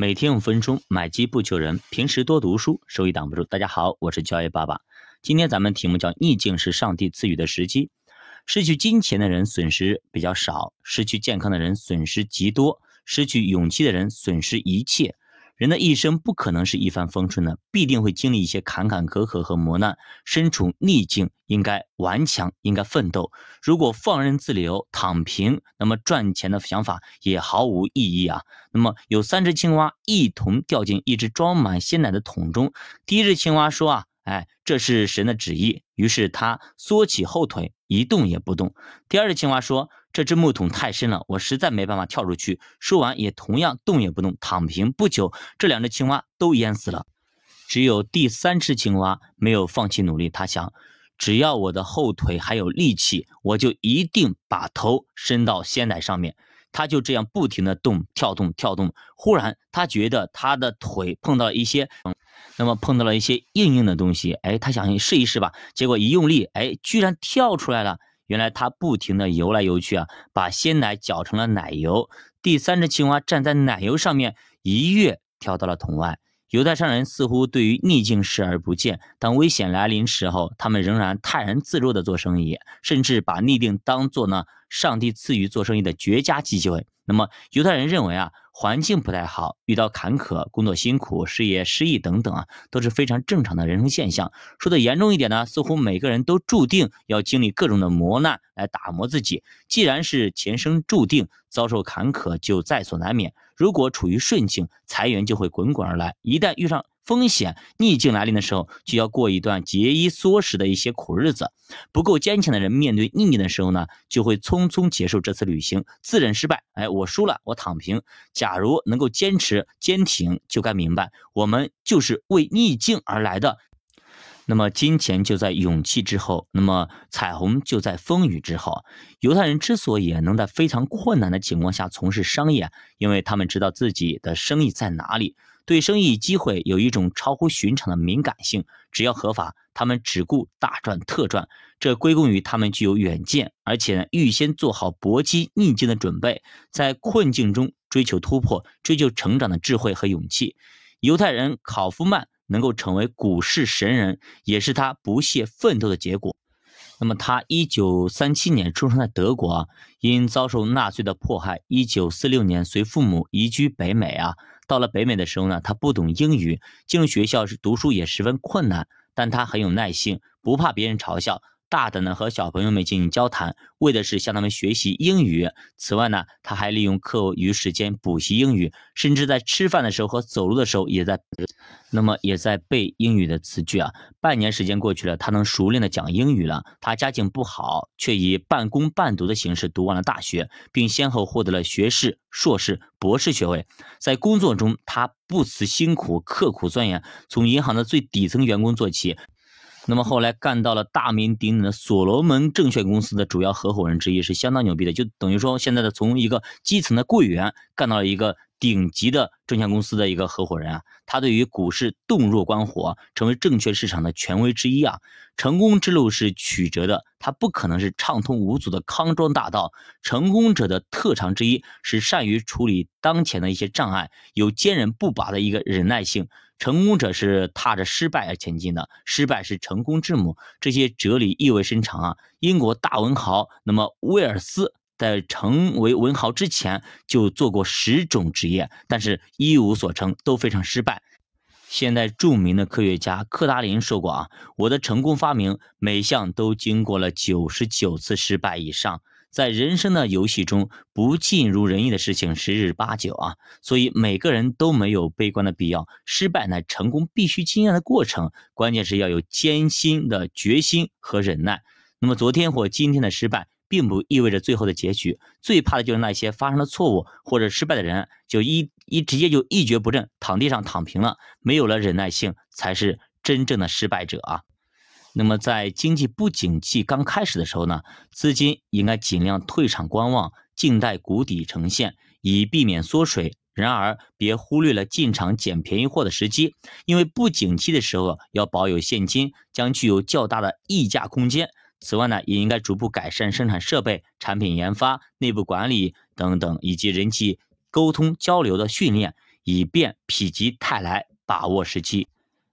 每天五分钟，买机不求人。平时多读书，收益挡不住。大家好，我是教育爸爸。今天咱们题目叫“逆境是上帝赐予的时机”。失去金钱的人损失比较少，失去健康的人损失极多，失去勇气的人损失一切。人的一生不可能是一帆风顺的，必定会经历一些坎坎坷坷和磨难。身处逆境，应该顽强，应该奋斗。如果放任自流、躺平，那么赚钱的想法也毫无意义啊。那么有三只青蛙一同掉进一只装满鲜奶的桶中，第一只青蛙说啊。哎，这是神的旨意。于是他缩起后腿，一动也不动。第二只青蛙说：“这只木桶太深了，我实在没办法跳出去。”说完，也同样动也不动，躺平。不久，这两只青蛙都淹死了。只有第三只青蛙没有放弃努力。他想，只要我的后腿还有力气，我就一定把头伸到鲜奶上面。他就这样不停地动、跳动、跳动。忽然，他觉得他的腿碰到一些。那么碰到了一些硬硬的东西，哎，他想试一试吧，结果一用力，哎，居然跳出来了。原来他不停的游来游去啊，把鲜奶搅成了奶油。第三只青蛙站在奶油上面，一跃跳到了桶外。犹太商人似乎对于逆境视而不见，当危险来临时候，他们仍然泰然自若的做生意，甚至把逆境当做呢上帝赐予做生意的绝佳机会。那么犹太人认为啊，环境不太好，遇到坎坷，工作辛苦，事业失意等等啊，都是非常正常的人生现象。说的严重一点呢，似乎每个人都注定要经历各种的磨难来打磨自己。既然是前生注定遭受坎坷，就在所难免。如果处于顺境，财源就会滚滚而来；一旦遇上风险逆境来临的时候，就要过一段节衣缩食的一些苦日子。不够坚强的人，面对逆境的时候呢，就会匆匆结束这次旅行，自认失败。哎，我输了，我躺平。假如能够坚持坚挺，就该明白，我们就是为逆境而来的。那么，金钱就在勇气之后，那么彩虹就在风雨之后。犹太人之所以能在非常困难的情况下从事商业，因为他们知道自己的生意在哪里。对生意机会有一种超乎寻常的敏感性，只要合法，他们只顾大赚特赚。这归功于他们具有远见，而且预先做好搏击逆境的准备，在困境中追求突破、追求成长的智慧和勇气。犹太人考夫曼能够成为股市神人，也是他不懈奋斗的结果。那么，他一九三七年出生在德国啊，因遭受纳粹的迫害，一九四六年随父母移居北美啊。到了北美的时候呢，他不懂英语，进入学校是读书也十分困难，但他很有耐性，不怕别人嘲笑。大胆的和小朋友们进行交谈，为的是向他们学习英语。此外呢，他还利用课余时间补习英语，甚至在吃饭的时候和走路的时候也在，那么也在背英语的词句啊。半年时间过去了，他能熟练的讲英语了。他家境不好，却以半工半读的形式读完了大学，并先后获得了学士、硕士、博士学位。在工作中，他不辞辛苦，刻苦钻研，从银行的最底层员工做起。那么后来干到了大名鼎鼎的所罗门证券公司的主要合伙人之一，是相当牛逼的。就等于说，现在的从一个基层的柜员干到了一个顶级的证券公司的一个合伙人啊，他对于股市洞若观火，成为证券市场的权威之一啊。成功之路是曲折的，他不可能是畅通无阻的康庄大道。成功者的特长之一是善于处理当前的一些障碍，有坚韧不拔的一个忍耐性。成功者是踏着失败而前进的，失败是成功之母。这些哲理意味深长啊！英国大文豪，那么威尔斯在成为文豪之前就做过十种职业，但是一无所成，都非常失败。现代著名的科学家柯达林说过啊：“我的成功发明每项都经过了九十九次失败以上。”在人生的游戏中，不尽如人意的事情十之八九啊，所以每个人都没有悲观的必要。失败乃成功必须经验的过程，关键是要有艰辛的决心和忍耐。那么昨天或今天的失败，并不意味着最后的结局。最怕的就是那些发生了错误或者失败的人，就一一直接就一蹶不振，躺地上躺平了，没有了忍耐性，才是真正的失败者啊。那么在经济不景气刚开始的时候呢，资金应该尽量退场观望，静待谷底呈现，以避免缩水。然而，别忽略了进场捡便宜货的时机，因为不景气的时候要保有现金，将具有较大的溢价空间。此外呢，也应该逐步改善生产设备、产品研发、内部管理等等，以及人际沟通交流的训练。以便否极泰来，把握时机。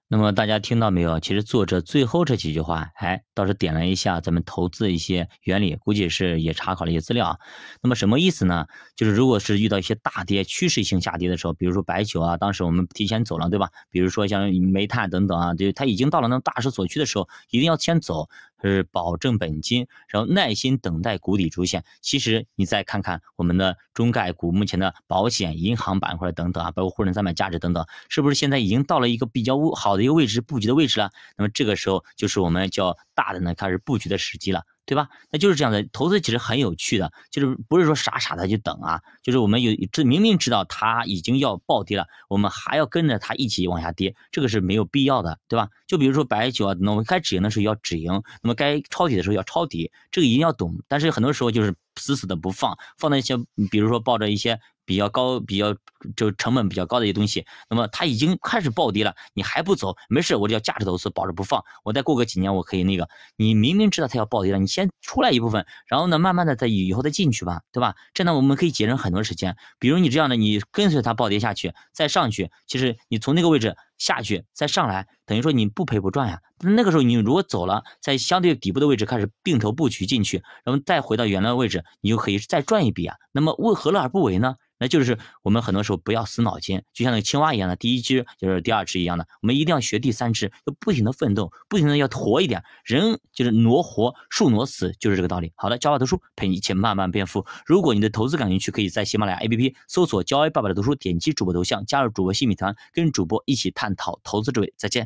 那么大家听到没有？其实作者最后这几句话，哎，倒是点了一下咱们投资一些原理，估计是也查考了一些资料。那么什么意思呢？就是如果是遇到一些大跌、趋势性下跌的时候，比如说白酒啊，当时我们提前走了，对吧？比如说像煤炭等等啊，就它已经到了那大势所趋的时候，一定要先走。是保证本金，然后耐心等待谷底出现。其实你再看看我们的中概股，目前的保险、银行板块等等啊，包括沪深三百价值等等，是不是现在已经到了一个比较好的一个位置布局的位置了？那么这个时候就是我们叫大大的呢开始布局的时机了。对吧？那就是这样的，投资其实很有趣的，就是不是说傻傻的就等啊，就是我们有这明明知道它已经要暴跌了，我们还要跟着它一起往下跌，这个是没有必要的，对吧？就比如说白酒啊，那我们该止盈的时候要止盈，那么该抄底的时候要抄底，这个一定要懂。但是很多时候就是死死的不放，放在一些，比如说抱着一些。比较高、比较就成本比较高的一些东西，那么它已经开始暴跌了，你还不走，没事，我就要价值投资，保着不放，我再过个几年，我可以那个。你明明知道它要暴跌了，你先出来一部分，然后呢，慢慢的再以后再进去吧，对吧？这样呢，我们可以节省很多时间。比如你这样的，你跟随它暴跌下去，再上去，其实你从那个位置下去再上来，等于说你不赔不赚呀。那个时候你如果走了，在相对底部的位置开始并头布局进去，然后再回到原来的位置，你就可以再赚一笔啊。那么为何乐而不为呢？那就是我们很多时候不要死脑筋，就像那个青蛙一样的，第一只就是第二只一样的，我们一定要学第三只，要不停的奋斗，不停的要活一点。人就是挪活，树挪死，就是这个道理。好的，教爸读书陪你一起慢慢变富。如果你的投资感兴趣，可以在喜马拉雅 APP 搜索“教爱爸爸的读书”，点击主播头像加入主播新米团，跟主播一起探探讨投资智慧。再见。